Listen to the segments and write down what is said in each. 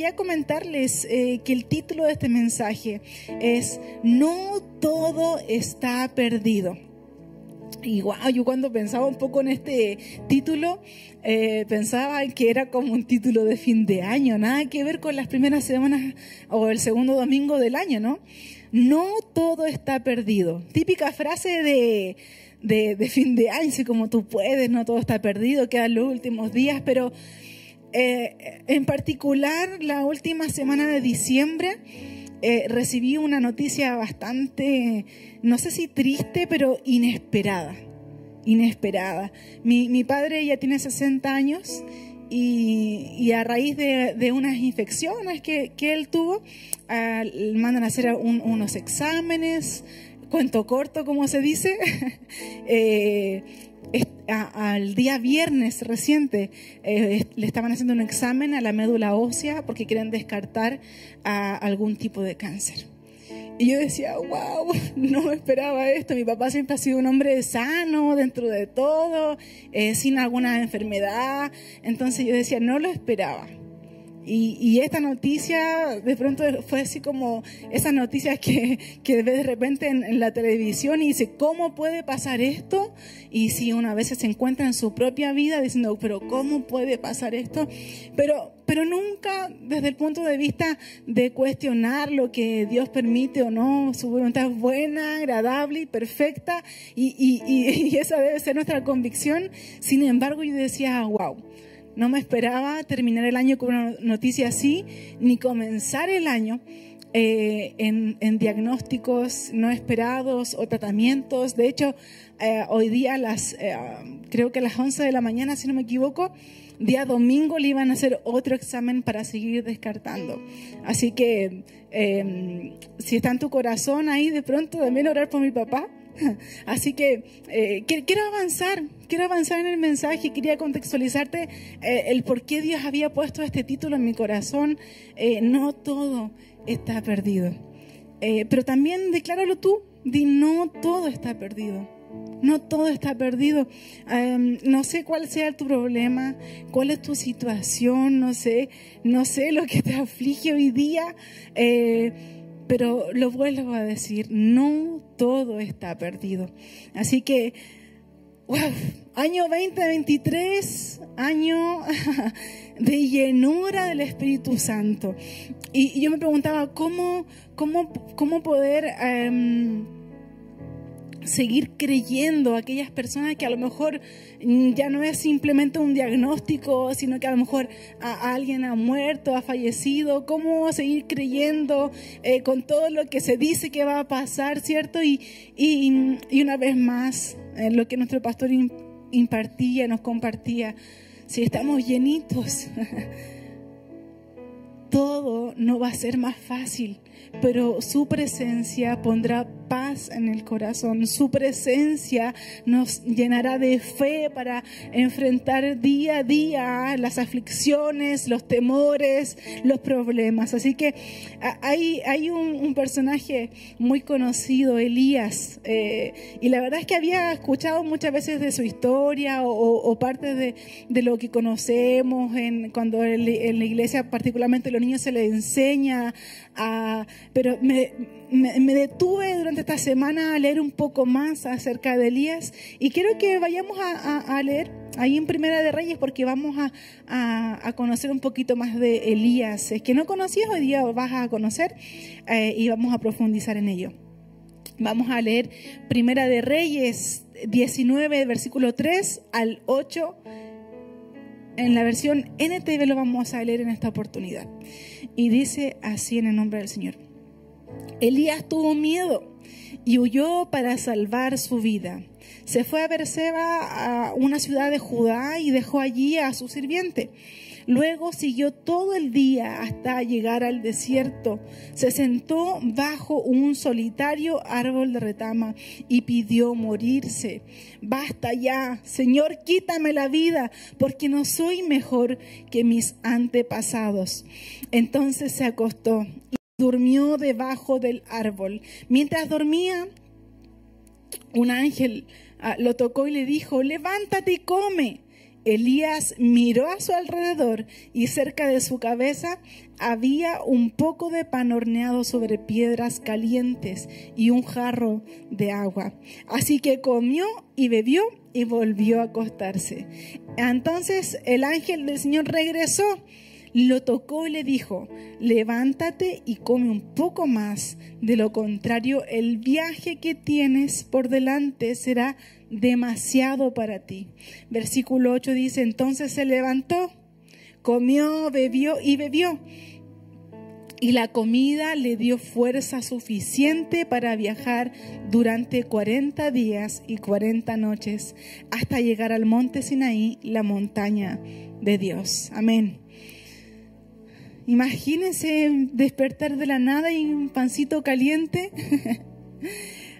quería comentarles eh, que el título de este mensaje es No todo está perdido. Y wow, yo cuando pensaba un poco en este título, eh, pensaba que era como un título de fin de año, nada que ver con las primeras semanas o el segundo domingo del año, ¿no? No todo está perdido. Típica frase de, de, fin de año, así como tú puedes, no todo está perdido, quedan los últimos días, pero eh, en particular la última semana de diciembre eh, recibí una noticia bastante, no sé si triste, pero inesperada, inesperada. Mi, mi padre ya tiene 60 años y, a raíz de, unas infecciones que, que él tuvo, ah, mandan a hacer unos exámenes, cuento corto, como se dice, al día viernes reciente eh, le estaban haciendo un examen a la médula ósea porque quieren descartar algún tipo de cáncer. Y yo decía, wow, no esperaba esto. Mi papá siempre ha sido un hombre sano dentro de todo, eh, sin alguna enfermedad. Entonces yo decía, no lo esperaba. Y, esta noticia de pronto fue así como esas noticias que, que de repente en, la televisión y dice, ¿cómo puede pasar esto? Y si una vez se encuentra en su propia vida diciendo, pero ¿cómo puede pasar esto? Pero, pero nunca desde el punto de vista de cuestionar lo que Dios permite o no, su voluntad es buena, agradable y perfecta y, y, y esa debe ser nuestra convicción. Sin embargo, yo decía, wow no me esperaba terminar el año con una noticia así, ni comenzar el año eh, en, diagnósticos no esperados o tratamientos. De hecho, eh, hoy día, las, eh, creo que a las 11 de la mañana, si no me equivoco, día domingo le iban a hacer otro examen para seguir descartando. Así que si está en tu corazón ahí, de pronto también orar por mi papá Así que eh, quiero avanzar, quiero avanzar en el mensaje, quería contextualizarte eh, el por qué Dios había puesto este título en mi corazón. Eh, no todo está perdido. pero también decláralo tú, di no todo está perdido. No todo está perdido. Em, no sé cuál sea tu problema, cuál es tu situación, no sé, no sé lo que te aflige hoy día pero lo vuelvo a decir, no todo está perdido. Así que, wow, año 2023, año de llenura del Espíritu Santo. Y, yo me preguntaba, ¿cómo, cómo, cómo poder... Em, seguir creyendo a aquellas personas que a lo mejor mm, ya no es simplemente un diagnóstico, sino que a lo mejor alguien ha muerto, ha fallecido, cómo seguir creyendo eh, con todo lo que se dice que va a pasar, ¿cierto? Y, y, una vez más, eh, lo que nuestro pastor impartía, nos compartía, si estamos llenitos, todo no va a ser más fácil, pero su presencia pondrá paz en el corazón. Su presencia nos llenará de fe para enfrentar día a día las aflicciones, los temores, los problemas. Así que hay, hay un, personaje muy conocido, Elías, eh, y la verdad es que había escuchado muchas veces de su historia o, parte de, lo que conocemos en, cuando en, la iglesia, particularmente los niños, se les enseña a... Pero me, me detuve durante esta semana a leer un poco más acerca de Elías y quiero que vayamos a, leer ahí en Primera de Reyes porque vamos a, conocer un poquito más de Elías. Es que no conocías, hoy día vas a conocer eh, y vamos a profundizar en ello. Vamos a leer Primera de Reyes 19, versículo 3 al 8. En la versión NTV lo vamos a leer en esta oportunidad. Y dice así en el nombre del Señor. Elías tuvo miedo y huyó para salvar su vida. Se fue a Berseba, a una ciudad de Judá, y dejó allí a su sirviente. Luego siguió todo el día hasta llegar al desierto. Se sentó bajo un solitario árbol de retama y pidió morirse. Basta ya, Señor, quítame la vida, porque no soy mejor que mis antepasados. Entonces se acostó durmió debajo del árbol. Mientras dormía, un ángel ah, lo tocó y le dijo, levántate y come. Elías miró a su alrededor y cerca de su cabeza había un poco de pan horneado sobre piedras calientes y un jarro de agua. Así que comió y bebió y volvió a acostarse. Entonces el ángel del Señor regresó lo tocó y le dijo, levántate y come un poco más, de lo contrario el viaje que tienes por delante será demasiado para ti. Versículo 8 dice, entonces se levantó, comió, bebió y bebió. Y la comida le dio fuerza suficiente para viajar durante 40 días y 40 noches hasta llegar al monte Sinaí, la montaña de Dios. Amén. Imagínense despertar de la nada y un pancito caliente.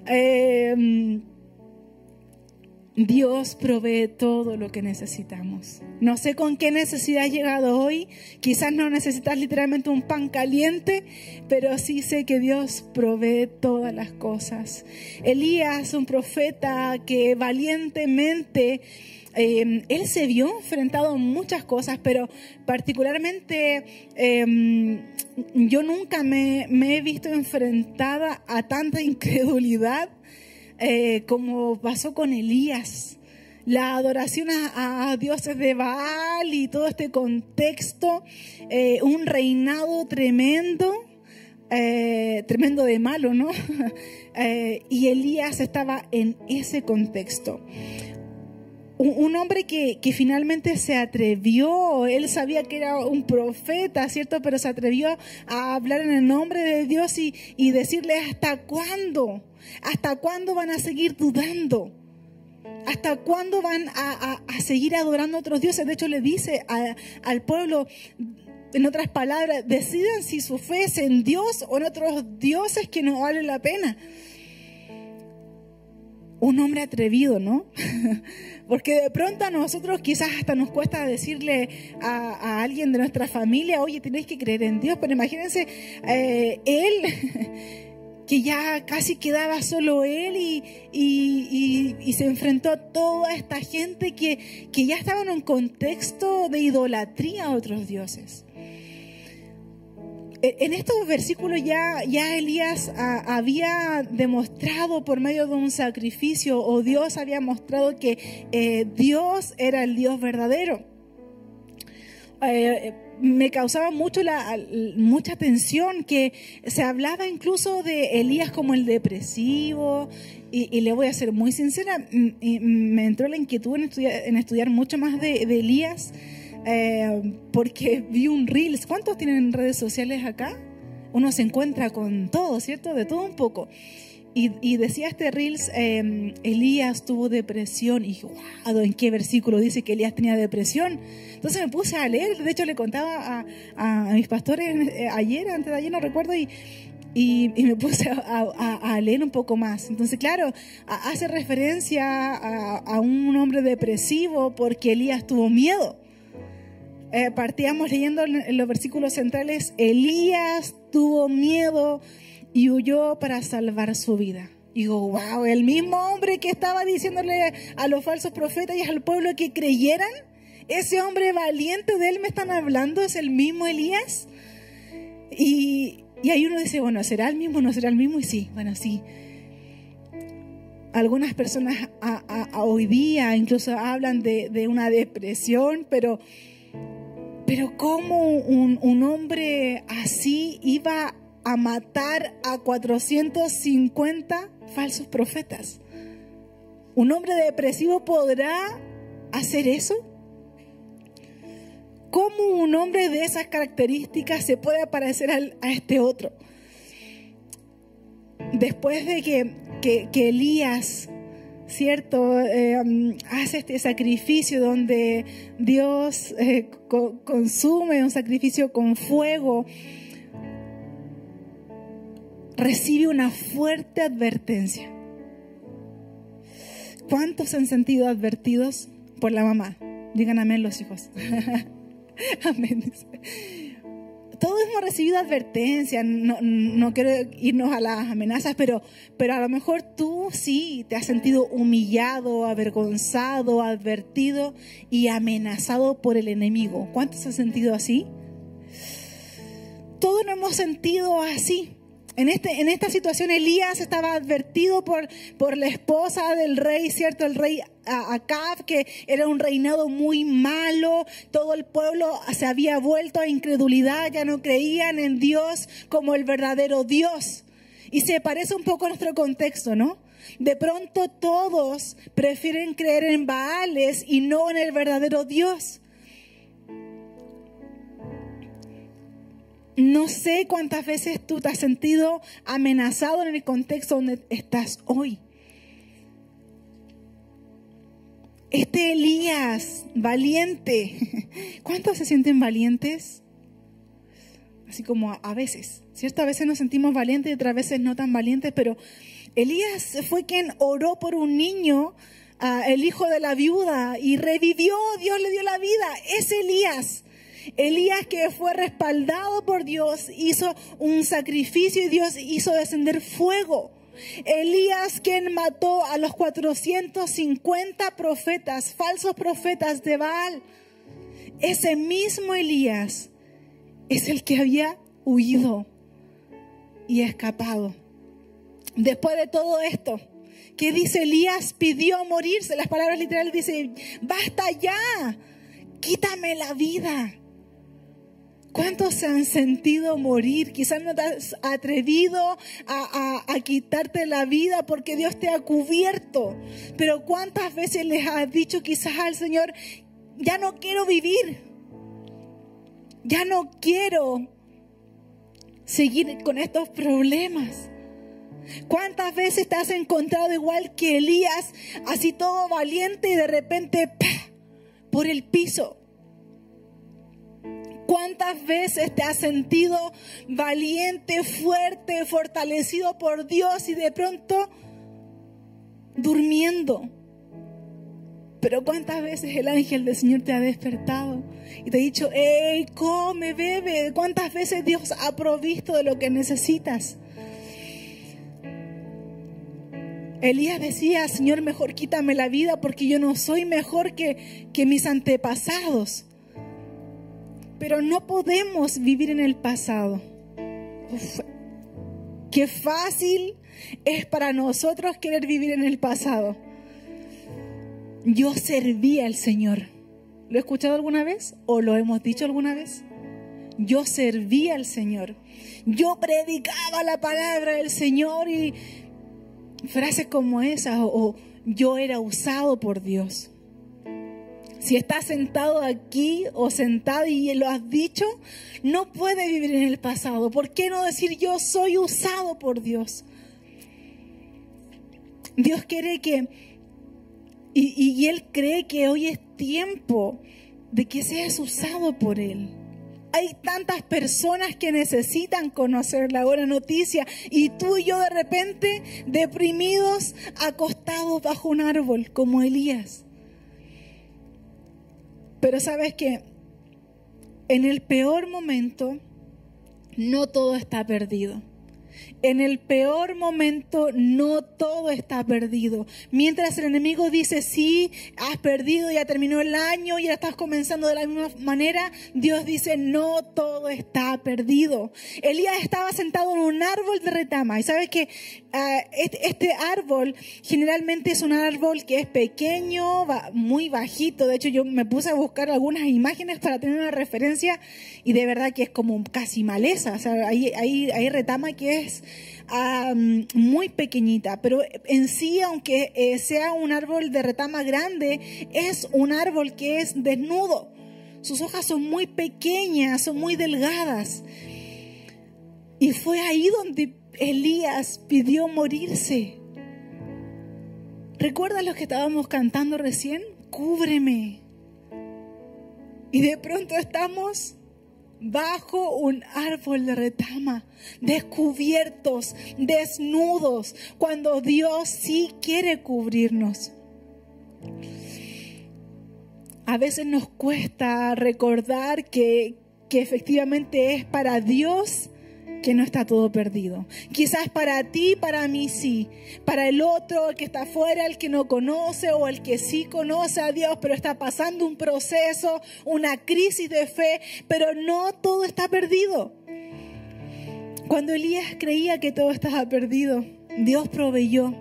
Em, Dios provee todo lo que necesitamos. No sé con qué necesidad has llegado hoy. Quizás no necesitas literalmente un pan caliente, pero sí sé que Dios provee todas las cosas. Elías, un profeta que valientemente Em, él se vio enfrentado a muchas cosas, pero particularmente em, yo nunca me, he visto enfrentada a tanta incredulidad eh, como pasó con Elías. La adoración a, dioses de Baal y todo este contexto, eh, un reinado tremendo. Eh, tremendo de malo, ¿no? y Elías estaba en ese contexto un, hombre que, finalmente se atrevió, él sabía que era un profeta, ¿cierto? Pero se atrevió a hablar en el nombre de Dios y, decirle, ¿hasta cuándo? ¿Hasta cuándo van a seguir dudando? ¿Hasta cuándo van a, seguir adorando a otros dioses? De hecho, le dice al pueblo, en otras palabras, decidan si su fe es en Dios o en otros dioses que no vale la pena. Un hombre atrevido, ¿no? Porque de pronto a nosotros quizás hasta nos cuesta decirle a, alguien de nuestra familia, oye, tenéis que creer en Dios, pero imagínense, eh, él, que ya casi quedaba solo él y, se enfrentó a toda esta gente que, que ya estaba en un contexto de idolatría a otros dioses. E, en estos versículos ya, ya Elías ah, había demostrado por medio de un sacrificio o Dios había mostrado que eh, Dios era el Dios verdadero. Eh, me causaba mucho la, mucha tensión que se hablaba incluso de Elías como el depresivo y, le voy a ser muy sincera, me entró la inquietud en estudiar, mucho más de Elías eh, porque vi un Reels. ¿Cuántos tienen redes sociales acá? Uno se encuentra con todo, ¿cierto? De todo un poco. Y, decía este Reels, em, Elías tuvo depresión. Y wow, ¿en qué versículo dice que Elías tenía depresión? Entonces me puse a leer. De hecho, le contaba a, mis pastores eh, ayer, antes de ayer, no recuerdo, y, y, me puse a, leer un poco más. Entonces, claro, hace referencia a, un hombre depresivo porque Elías tuvo miedo. Eh, partíamos leyendo en los versículos centrales, Elías tuvo miedo y huyó para salvar su vida. Y digo, wow, el mismo hombre que estaba diciéndole a los falsos profetas y al pueblo que creyeran, ese hombre valiente de él me están hablando, es el mismo Elías. Y, y ahí uno dice, bueno, ¿será el mismo? ¿No será el mismo? Y sí, bueno, sí. Algunas personas hoy día incluso hablan de, de una depresión, pero pero ¿cómo un, hombre así iba a matar a 450 falsos profetas? ¿Un hombre depresivo podrá hacer eso? ¿Cómo un hombre de esas características se puede parecer a este otro? Después de que, que Elías ¿cierto? Eh, hace este sacrificio donde Dios eh, consume un sacrificio con fuego, recibe una fuerte advertencia. ¿Cuántos han sentido advertidos por la mamá? Digan amén los hijos. amén. Todos hemos recibido advertencias, no, quiero irnos a las amenazas, pero, pero a lo mejor tú sí te has sentido humillado, avergonzado, advertido y amenazado por el enemigo. ¿Cuántos has sentido así? Todos nos hemos sentido así. En, este, en esta situación Elías estaba advertido por, por la esposa del rey, ¿cierto? El rey Acab, que era un reinado muy malo, todo el pueblo se había vuelto a incredulidad, ya no creían en Dios como el verdadero Dios. Y se parece un poco a nuestro contexto, ¿no? De pronto todos prefieren creer en Baales y no en el verdadero Dios. No sé cuántas veces tú te has sentido amenazado en el contexto donde estás hoy. Este Elías, valiente, ¿cuántos se sienten valientes? Así como a, veces, ¿cierto? A veces nos sentimos valientes y otras veces no tan valientes, pero Elías fue quien oró por un niño, el hijo de la viuda, y revivió, Dios le dio la vida. Es Elías. Elías que fue respaldado por Dios hizo un sacrificio y Dios hizo descender fuego. Elías quien mató a los 450 profetas, falsos profetas de Baal. Ese mismo Elías es el que había huido y escapado. Después de todo esto, ¿qué dice Elías? Pidió morirse. Las palabras literales dicen, basta ya, quítame la vida. ¿Cuántos se han sentido morir? Quizás no te has atrevido a, quitarte la vida porque Dios te ha cubierto. Pero ¿cuántas veces les has dicho quizás al Señor, ya no quiero vivir? Ya no quiero seguir con estos problemas. ¿Cuántas veces te has encontrado igual que Elías, así todo valiente y de repente por el piso? ¿Cuántas veces te has sentido valiente, fuerte, fortalecido por Dios y de pronto durmiendo? Pero cuántas veces el ángel del Señor te ha despertado y te ha dicho, hey, come, bebe. ¿Cuántas veces Dios ha provisto de lo que necesitas? Elías decía, Señor, mejor quítame la vida porque yo no soy mejor que, que mis antepasados. Pero no podemos vivir en el pasado. qué fácil es para nosotros querer vivir en el pasado. Yo servía al Señor. ¿Lo he escuchado alguna vez o lo hemos dicho alguna vez? Yo servía al Señor. Yo predicaba la palabra del Señor y frases como esas o yo era usado por Dios. Si estás sentado aquí o sentado y lo has dicho, no puedes vivir en el pasado. ¿Por qué no decir yo soy usado por Dios? Dios quiere que, y, y Él cree que hoy es tiempo de que seas usado por Él. Hay tantas personas que necesitan conocer la buena noticia y tú y yo de repente deprimidos, acostados bajo un árbol como Elías. Pero sabes que en el peor momento no todo está perdido. En el peor momento no todo está perdido. Mientras el enemigo dice, sí, has perdido, ya terminó el año, ya estás comenzando de la misma manera, Dios dice, no todo está perdido. Elías estaba sentado en un árbol de retama y sabes que ah, este, este, árbol generalmente es un árbol que es pequeño, muy bajito. De hecho, yo me puse a buscar algunas imágenes para tener una referencia y de verdad que es como casi maleza. O sea, hay, hay, hay retama que es muy pequeñita, pero en sí, aunque eh, sea un árbol de retama grande, es un árbol que es desnudo. Sus hojas son muy pequeñas, son muy delgadas. Y fue ahí donde Elías pidió morirse. ¿Recuerdas lo que estábamos cantando recién? Cúbreme. Y de pronto estamos bajo un árbol de retama, descubiertos, desnudos, cuando Dios sí quiere cubrirnos. A veces nos cuesta recordar que, que efectivamente es para Dios que no está todo perdido. Quizás para ti, para mí sí. Para el otro, el que está afuera, el que no conoce o el que sí conoce a Dios, pero está pasando un proceso, una crisis de fe, pero no todo está perdido. Cuando Elías creía que todo estaba perdido, Dios proveyó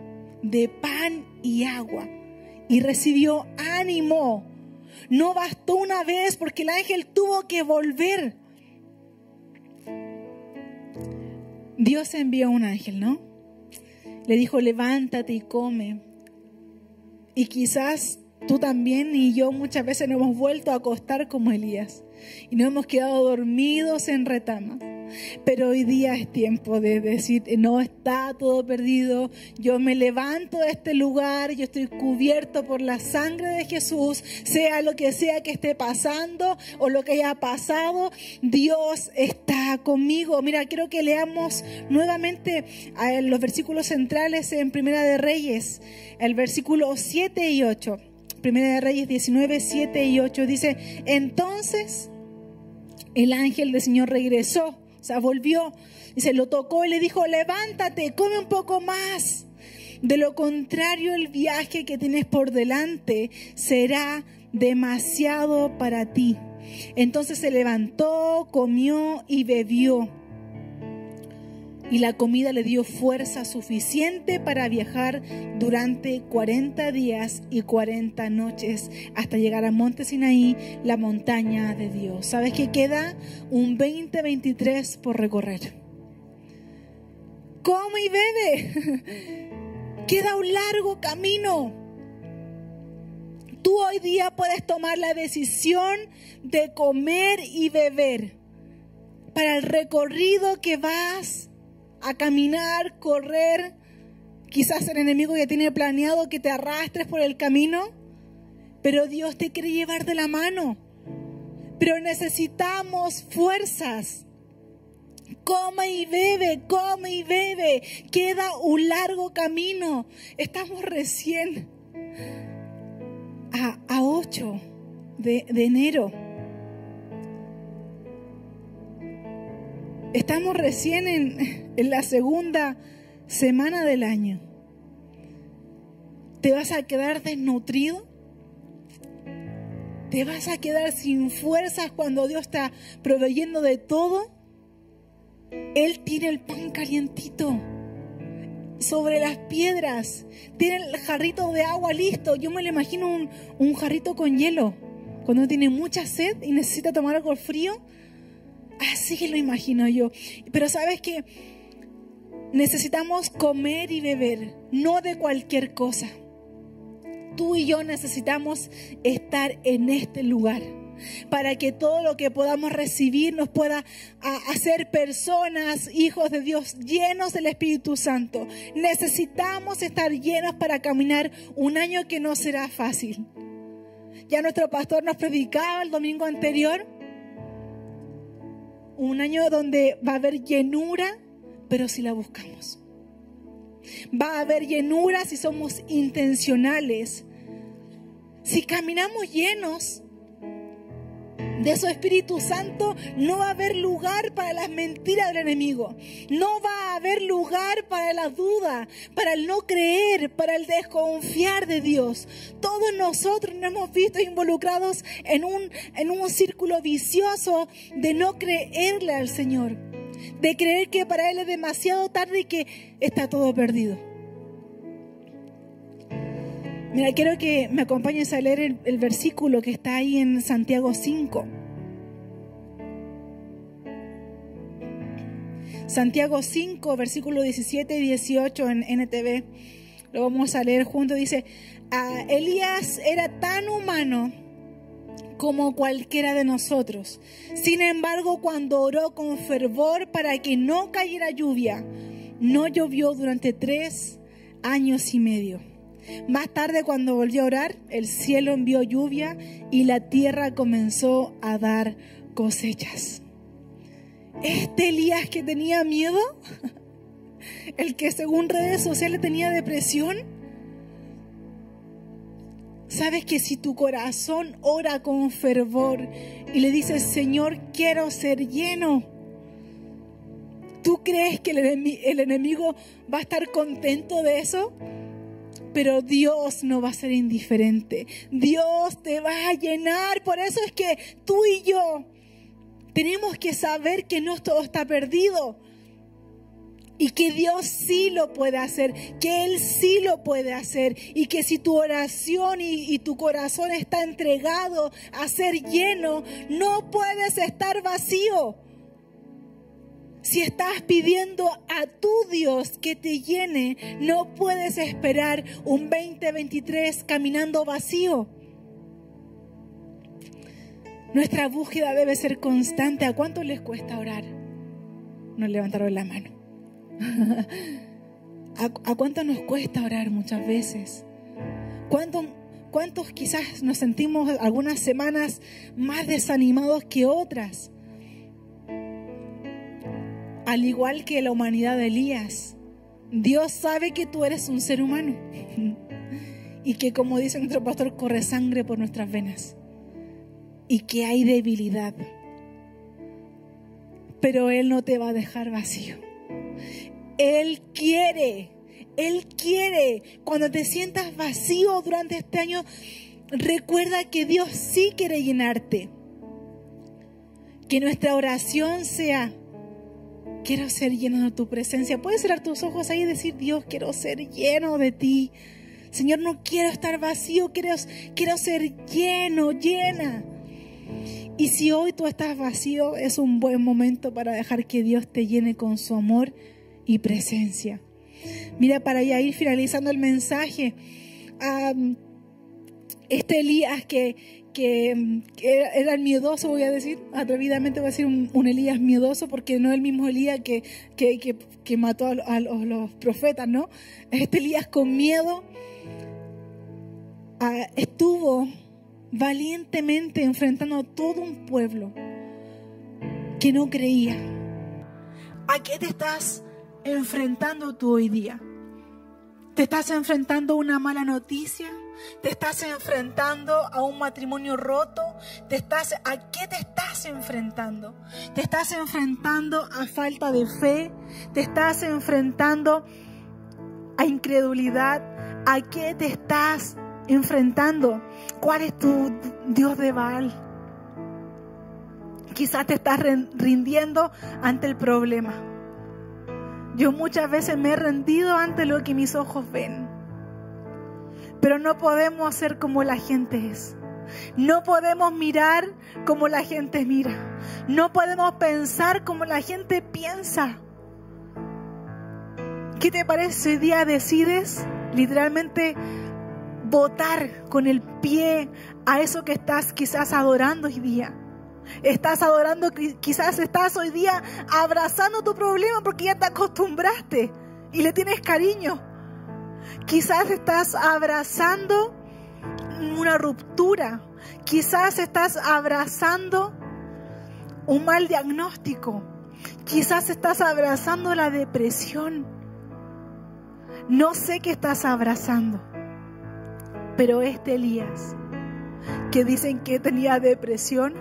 de pan y agua y recibió ánimo. No bastó una vez porque el ángel tuvo que volver Dios envió un ángel, ¿no? Le dijo, levántate y come. Y quizás tú también y yo muchas veces nos hemos vuelto a acostar como Elías y nos hemos quedado dormidos en retamas. Pero hoy día es tiempo de decir, no está todo perdido, yo me levanto de este lugar, yo estoy cubierto por la sangre de Jesús, sea lo que sea que esté pasando o lo que haya pasado, Dios está conmigo. Mira, quiero que leamos nuevamente los versículos centrales en Primera de Reyes, el versículo 7 y 8. Primera de Reyes 19, 7 y 8 dice, entonces el ángel del Señor regresó o sea, volvió y se lo tocó y le dijo, levántate, come un poco más. De lo contrario, el viaje que tienes por delante será demasiado para ti. Entonces se levantó, comió y bebió y la comida le dio fuerza suficiente para viajar durante 40 días y 40 noches hasta llegar a Monte Sinaí, la montaña de Dios. ¿Sabes que queda un 2023 por recorrer? Come y bebe. queda un largo camino. Tú hoy día puedes tomar la decisión de comer y beber para el recorrido que vas a caminar, correr. Quizás el enemigo ya tiene planeado que te arrastres por el camino, pero Dios te quiere llevar de la mano. Pero necesitamos fuerzas. Come y bebe, come y bebe. Queda un largo camino. Estamos recién a, a 8 de, de enero. Estamos recién en, la segunda semana del año. ¿Te vas a quedar desnutrido? ¿Te vas a quedar sin fuerzas cuando Dios está proveyendo de todo? Él tiene el pan calientito sobre las piedras. Tiene el jarrito de agua listo. Yo me lo imagino un, un jarrito con hielo. Cuando tiene mucha sed y necesita tomar algo frío, Así lo imagino yo. Pero sabes que necesitamos comer y beber, no de cualquier cosa. Tú y yo necesitamos estar en este lugar para que todo lo que podamos recibir nos pueda hacer personas, hijos de Dios, llenos del Espíritu Santo. Necesitamos estar llenos para caminar un año que no será fácil. Ya nuestro pastor nos predicaba el domingo anterior un año donde va a haber llenura, pero si la buscamos. Va a haber llenura si somos intencionales. Si caminamos llenos, de su Espíritu Santo, no va a haber lugar para las mentiras del enemigo. No va a haber lugar para la duda, para el no creer, para el desconfiar de Dios. Todos nosotros nos hemos visto involucrados en un, en un círculo vicioso de no creerle al Señor. De creer que para Él es demasiado tarde y que está todo perdido. Mira, quiero que me acompañes a leer el, versículo que está ahí en Santiago 5. Santiago 5, versículo 17 y 18 en NTV. Lo vamos a leer juntos. Dice, Elías era tan humano como cualquiera de nosotros. Sin embargo, cuando oró con fervor para que no cayera lluvia, no llovió durante tres años y medio. Más tarde, cuando volvió a orar, el cielo envió lluvia y la tierra comenzó a dar cosechas. Este Elías que tenía miedo, el que según redes sociales tenía depresión, Sabes que si tu corazón ora con fervor y le dices, Señor, quiero ser lleno, ¿tú crees que el enemigo va a estar contento de eso? Pero Dios no va a ser indiferente. Dios te va a llenar. Por eso es que tú y yo tenemos que saber que no todo está perdido y que Dios sí lo puede hacer, que Él sí lo puede hacer y que si tu oración y, tu corazón está entregado a ser lleno, no puedes estar vacío. Si estás pidiendo a tu Dios que te llene, no puedes esperar un 2023 caminando vacío. Nuestra búsqueda debe ser constante. ¿A cuánto les cuesta orar? Nos levantaron la mano. ¿A, cuánto nos cuesta orar muchas veces? ¿Cuánto, ¿Cuántos quizás nos sentimos algunas semanas más desanimados que otras? Al igual que la humanidad de Elías, Dios sabe que tú eres un ser humano y que como dice nuestro pastor, corre sangre por nuestras venas y que hay debilidad. Pero Él no te va a dejar vacío. Él quiere, Él quiere. Cuando te sientas vacío durante este año, recuerda que Dios sí quiere llenarte. Que nuestra oración sea, quiero ser lleno de tu presencia. Puedes cerrar tus ojos ahí y decir, Dios, quiero ser lleno de ti. Señor, no quiero estar vacío, quiero, quiero ser lleno, llena. Y si hoy tú estás vacío, es un buen momento para dejar que Dios te llene con su amor y presencia. Mira, para ya ir finalizando el mensaje, este Elías que, que, era, el miedoso, voy a decir, atrevidamente voy a decir un, Elías miedoso, porque no es el mismo Elías que, que, mató a, los, profetas, ¿no? Este Elías con miedo ah, estuvo valientemente enfrentando a todo un pueblo que no creía. ¿A qué te estás enfrentando tú hoy día? ¿Te estás enfrentando a una mala noticia? ¿Te estás enfrentando a un matrimonio roto? ¿Te estás, ¿A qué te estás enfrentando? ¿Te estás enfrentando a falta de fe? ¿Te estás enfrentando a incredulidad? ¿A qué te estás enfrentando? ¿Cuál es tu Dios de Baal? Quizás te estás rindiendo ante el problema. Yo muchas veces me he rendido ante lo que mis ojos ven. Pero no podemos hacer como la gente es. No podemos mirar como la gente mira. No podemos pensar como la gente piensa. ¿Qué te parece hoy día decides literalmente votar con el pie a eso que estás quizás adorando hoy día? Estás adorando, quizás estás hoy día abrazando tu problema porque ya te acostumbraste y le tienes cariño. Quizás estás abrazando una ruptura. Quizás estás abrazando un mal diagnóstico. Quizás estás abrazando la depresión. No sé qué estás abrazando, pero este Elías que dicen que tenía depresión,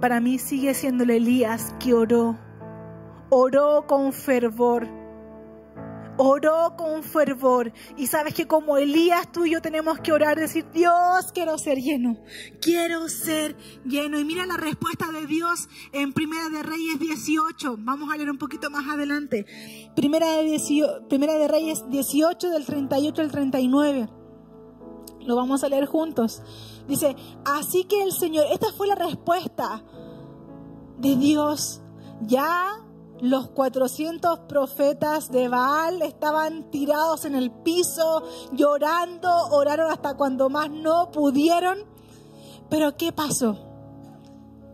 para mí sigue siendo el Elías que oró, oró con fervor, oró con fervor. Y sabes que como Elías tú y yo tenemos que orar, decir, Dios, quiero ser lleno, quiero ser lleno. Y mira la respuesta de Dios en Primera de Reyes 18. Vamos a leer un poquito más adelante. Primera de, Primera de Reyes 18 del 38 al 39. Lo vamos a leer juntos. Dice, así que el Señor, esta fue la respuesta de Dios. Ya los 400 profetas de Baal estaban tirados en el piso, llorando, oraron hasta cuando más no pudieron. Pero ¿qué pasó?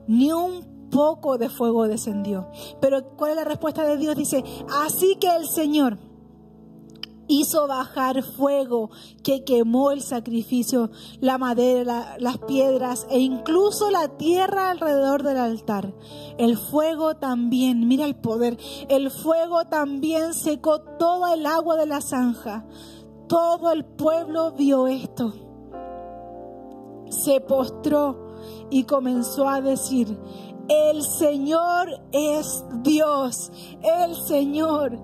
Ni un poco de fuego descendió. Pero ¿cuál es la respuesta de Dios? Dice, así que el Señor hizo bajar fuego que quemó el sacrificio, la madera, las piedras e incluso la tierra alrededor del altar. El fuego también, mira el poder, el fuego también secó toda el agua de la zanja. Todo el pueblo vio esto. se postró y comenzó a decir, el Señor es Dios, el Señor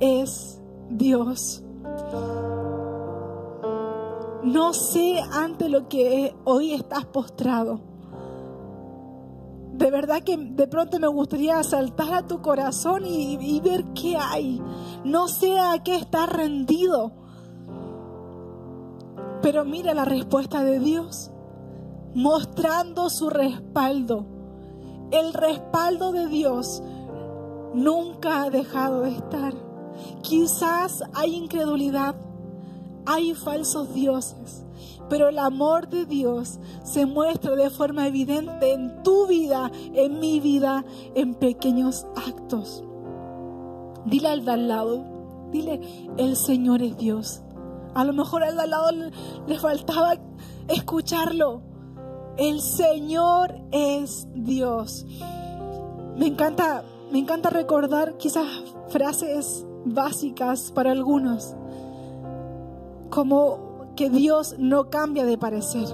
es Dios. No sé ante lo que hoy estás postrado. De verdad que de pronto me gustaría saltar a tu corazón y, ver qué hay. No sé a qué estás rendido. Pero mira la respuesta de Dios, mostrando su respaldo. El respaldo de Dios nunca ha dejado de estar. Quizás hay incredulidad, hay falsos dioses, pero el amor de Dios se muestra de forma evidente en tu vida, en mi vida, en pequeños actos. Dile al de al lado, dile, el Señor es Dios. A lo mejor al de al lado le, faltaba escucharlo. El Señor es Dios. Me encanta, me encanta recordar quizás frases básicas para algunos, como que Dios no cambia de parecer.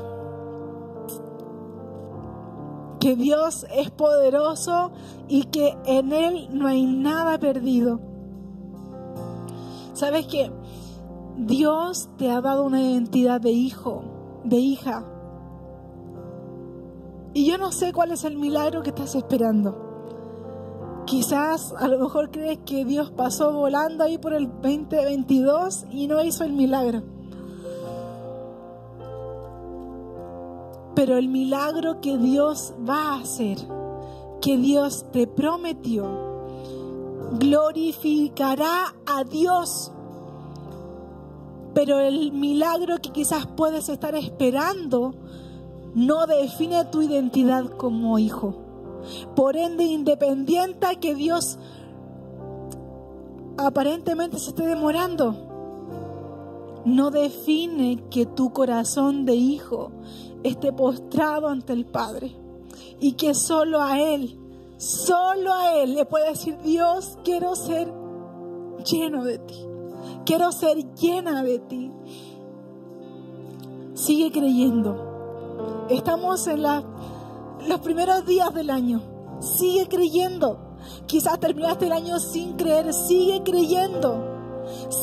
Que Dios es poderoso y que en Él no hay nada perdido. ¿Sabes que Dios te ha dado una identidad de hijo, de hija? Y yo no sé cuál es el milagro que estás esperando. Quizás a lo mejor crees que Dios pasó volando ahí por el 2022 y no hizo el milagro. Pero el milagro que Dios va a hacer, que Dios te prometió, glorificará a Dios. Pero el milagro que quizás puedes estar esperando no define tu identidad como hijo. Por ende, independiente que Dios aparentemente se esté demorando, no define que tu corazón de hijo esté postrado ante el Padre y que solo a Él, solo a Él le puede decir, Dios, quiero ser lleno de ti, quiero ser llena de ti. Sigue creyendo. Estamos en los primeros días del año. Sigue creyendo. Quizás terminaste el año sin creer. Sigue creyendo.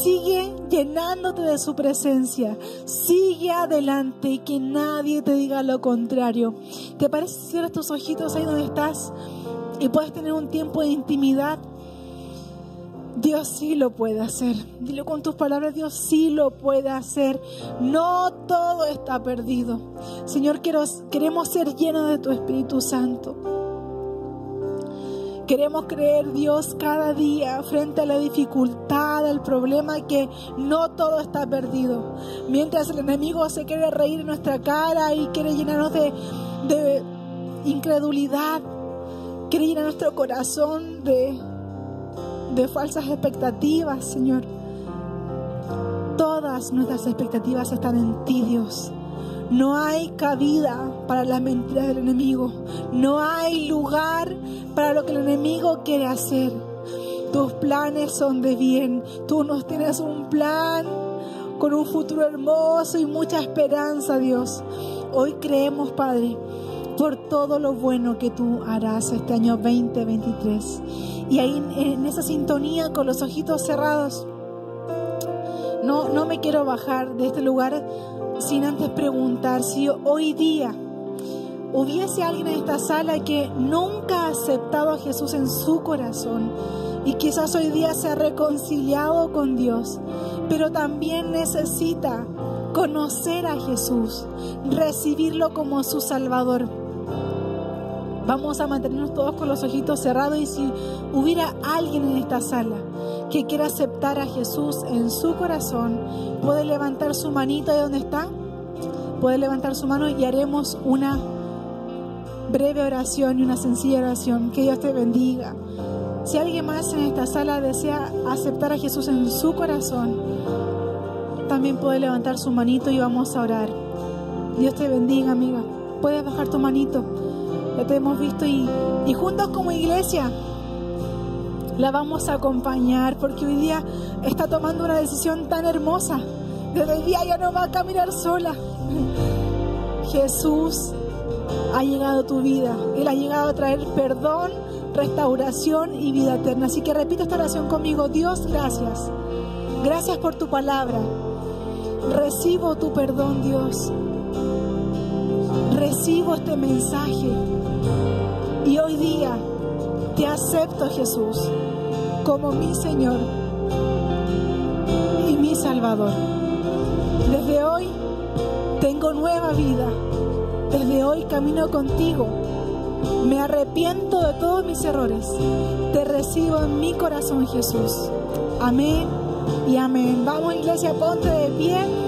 Sigue llenándote de su presencia. Sigue adelante y que nadie te diga lo contrario. ¿Te parece si cierras tus ojitos ahí donde estás y puedes tener un tiempo de intimidad? Dios sí lo puede hacer. Dilo con tus palabras, Dios sí lo puede hacer. No todo está perdido. Señor, queremos ser llenos de tu Espíritu Santo. Queremos creer, Dios, cada día frente a la dificultad, al problema, que no todo está perdido. Mientras el enemigo se quiere reír en nuestra cara y quiere llenarnos de, de incredulidad, quiere llenar nuestro corazón de, de falsas expectativas, Señor. Todas nuestras expectativas están en ti, Dios. No hay cabida para las mentiras del enemigo. No hay lugar para lo que el enemigo quiere hacer. Tus planes son de bien. Tú nos tienes un plan con un futuro hermoso y mucha esperanza, Dios. Hoy creemos, Padre, por todo lo bueno que tú harás este año 2023. Y ahí en esa sintonía con los ojitos cerrados, no, no me quiero bajar de este lugar sin antes preguntar si hoy día hubiese alguien en esta sala que nunca ha aceptado a Jesús en su corazón y quizás hoy día se ha reconciliado con Dios, pero también necesita conocer a Jesús, recibirlo como su Salvador. Vamos a mantenernos todos con los ojitos cerrados y si hubiera alguien en esta sala que quiera aceptar a Jesús en su corazón, puede levantar su manito de donde está, puede levantar su mano y haremos una breve oración y una sencilla oración. Que Dios te bendiga. Si alguien más en esta sala desea aceptar a Jesús en su corazón, también puede levantar su manito y vamos a orar. Dios te bendiga, amiga. Puedes bajar tu manito ya te hemos visto y, y juntos como iglesia la vamos a acompañar porque hoy día está tomando una decisión tan hermosa. Desde el día ya no va a caminar sola. Jesús ha llegado a tu vida. Él ha llegado a traer perdón, restauración y vida eterna. Así que repito esta oración conmigo. Dios, gracias. Gracias por tu palabra. Recibo tu perdón, Dios. Recibo este mensaje. Y hoy día te acepto, Jesús, como mi Señor y mi Salvador. Desde hoy tengo nueva vida. Desde hoy camino contigo. Me arrepiento de todos mis errores. Te recibo en mi corazón, Jesús. Amén y amén. Vamos, iglesia, ponte de pie